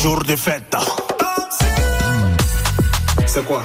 jour de fête. C'est quoi?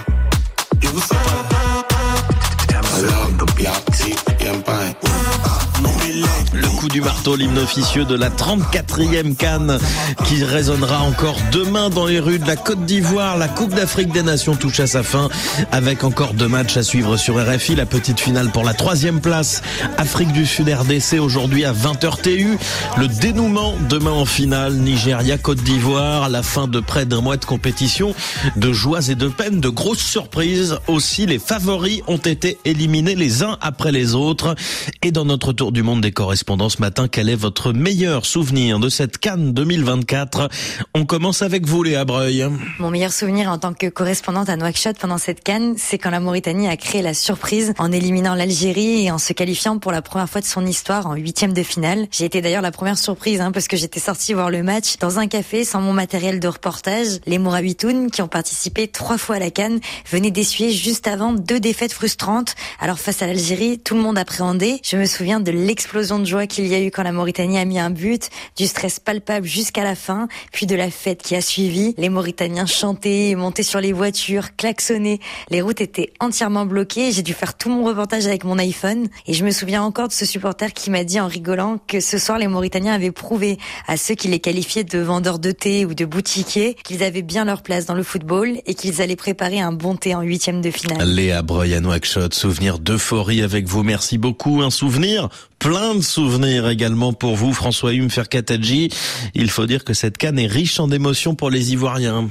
Du marteau, l'hymne officieux de la 34e Cannes qui résonnera encore demain dans les rues de la Côte d'Ivoire. La Coupe d'Afrique des Nations touche à sa fin avec encore deux matchs à suivre sur RFI. La petite finale pour la troisième place. Afrique du Sud RDC aujourd'hui à 20h TU. Le dénouement demain en finale. Nigeria, Côte d'Ivoire. La fin de près d'un mois de compétition. De joies et de peines, de grosses surprises. Aussi, les favoris ont été éliminés les uns après les autres. Et dans notre tour du monde des correspondants ce matin, quel est votre meilleur souvenir de cette Cannes 2024 On commence avec vous, Léa Breuil. Mon meilleur souvenir en tant que correspondante à Nouakchott pendant cette Cannes, c'est quand la Mauritanie a créé la surprise en éliminant l'Algérie et en se qualifiant pour la première fois de son histoire en huitième de finale. J'ai été d'ailleurs la première surprise hein, parce que j'étais sortie voir le match dans un café sans mon matériel de reportage. Les Mourabitoun, qui ont participé trois fois à la Cannes, venaient d'essuyer juste avant deux défaites frustrantes. Alors face à l'Algérie, tout le monde appréhendait. Je me souviens de l'explosion de joie qu'il y a eu quand la Mauritanie a mis un but, du stress palpable jusqu'à la fin, puis de la fête qui a suivi. Les Mauritaniens chantaient, montaient sur les voitures, klaxonnaient. Les routes étaient entièrement bloquées. J'ai dû faire tout mon reportage avec mon iPhone. Et je me souviens encore de ce supporter qui m'a dit en rigolant que ce soir, les Mauritaniens avaient prouvé à ceux qui les qualifiaient de vendeurs de thé ou de boutiquiers qu'ils avaient bien leur place dans le football et qu'ils allaient préparer un bon thé en huitième de finale. Léa Breuil à souvenir d'euphorie avec vous. Merci beaucoup. Un souvenir plein de souvenirs également pour vous, François Hume Ferkatadji. Il faut dire que cette canne est riche en émotions pour les Ivoiriens.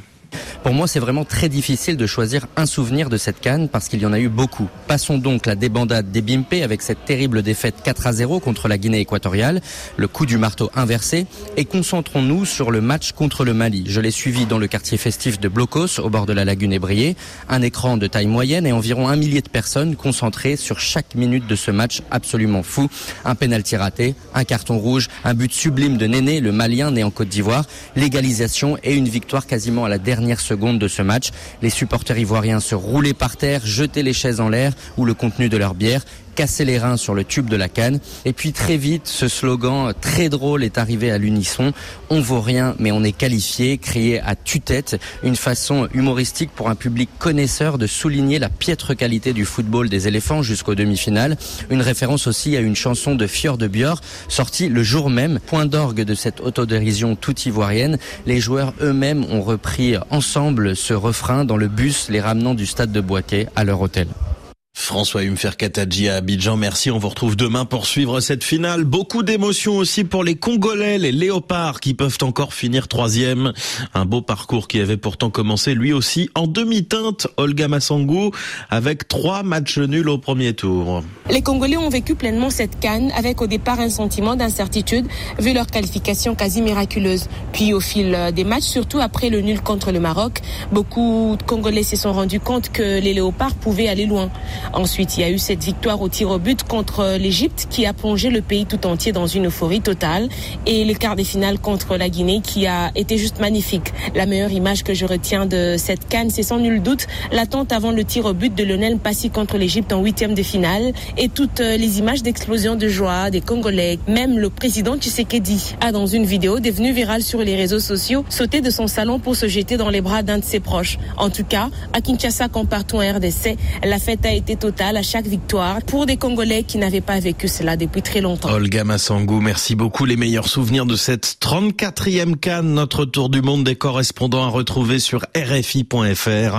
Pour moi, c'est vraiment très difficile de choisir un souvenir de cette canne parce qu'il y en a eu beaucoup. Passons donc la débandade des Bimpe avec cette terrible défaite 4 à 0 contre la Guinée équatoriale, le coup du marteau inversé, et concentrons-nous sur le match contre le Mali. Je l'ai suivi dans le quartier festif de Blocos, au bord de la lagune ébriée. Un écran de taille moyenne et environ un millier de personnes concentrées sur chaque minute de ce match absolument fou. Un pénalty raté, un carton rouge, un but sublime de Néné, le Malien né en Côte d'Ivoire, l'égalisation et une victoire quasiment à la dernière seconde de ce match. Les supporters ivoiriens se roulaient par terre, jetaient les chaises en l'air ou le contenu de leur bière casser les reins sur le tube de la canne. Et puis très vite, ce slogan très drôle est arrivé à l'unisson. On vaut rien, mais on est qualifié, crié à tue-tête. Une façon humoristique pour un public connaisseur de souligner la piètre qualité du football des éléphants jusqu'aux demi-finales. Une référence aussi à une chanson de Fjord de Bior, sortie le jour même. Point d'orgue de cette autodérision toute ivoirienne. Les joueurs eux-mêmes ont repris ensemble ce refrain dans le bus les ramenant du stade de Boaké à leur hôtel. François Humfer Katadji à Abidjan, merci. On vous retrouve demain pour suivre cette finale. Beaucoup d'émotions aussi pour les Congolais, les Léopards qui peuvent encore finir troisième. Un beau parcours qui avait pourtant commencé lui aussi en demi-teinte. Olga Massangou avec trois matchs nuls au premier tour. Les Congolais ont vécu pleinement cette canne avec au départ un sentiment d'incertitude vu leur qualification quasi miraculeuse. Puis au fil des matchs, surtout après le nul contre le Maroc, beaucoup de Congolais se sont rendus compte que les Léopards pouvaient aller loin. Ensuite, il y a eu cette victoire au tir au but contre l'Égypte qui a plongé le pays tout entier dans une euphorie totale et le quart des finales contre la Guinée qui a été juste magnifique. La meilleure image que je retiens de cette canne, c'est sans nul doute l'attente avant le tir au but de Lionel Passy contre l'Égypte en huitième de finale et toutes les images d'explosion de joie des Congolais. Même le président Tshisekedi a dans une vidéo devenue virale sur les réseaux sociaux sauté de son salon pour se jeter dans les bras d'un de ses proches. En tout cas, à Kinshasa comme partout en RDC, la fête a été totale à chaque victoire pour des Congolais qui n'avaient pas vécu cela depuis très longtemps. Olga Massangou, merci beaucoup. Les meilleurs souvenirs de cette 34e canne, notre tour du monde des correspondants à retrouver sur RFI.fr.